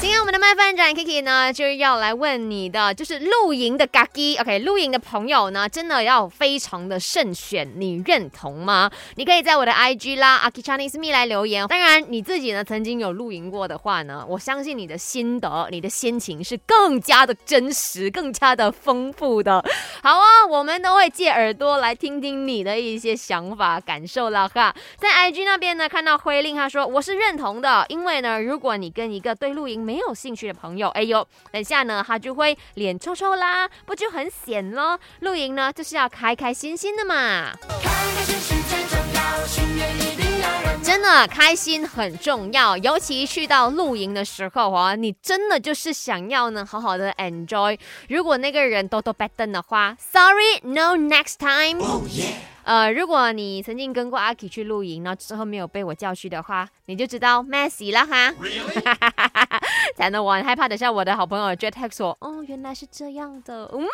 今天我们的麦饭长 Kiki 呢，就是要来问你的，就是露营的嘎基，OK，露营的朋友呢，真的要非常的慎选，你认同吗？你可以在我的 IG 啦，Aki Chinese Me 来留言。当然，你自己呢曾经有露营过的话呢，我相信你的心得、你的心情是更加的真实、更加的丰富的。好啊，我们都会借耳朵来听听你的一些想法、感受了哈。在 IG 那边呢，看到辉令他说我是认同的，因为呢，如果你跟一个对露营没有兴趣的朋友，哎呦，等下呢，他就会脸臭臭啦，不就很显咯？露营呢，就是要开开心心的嘛。真的开心很重要，尤其去到露营的时候啊，你真的就是想要呢好好的 enjoy。如果那个人多多 bad 的话，sorry，no next time。呃，如果你曾经跟过阿 K 去露营，然后之后没有被我叫去的话，你就知道 messy 了哈。才能玩害怕等下我的好朋友 Jet 说，哦，原来是这样的，嗯。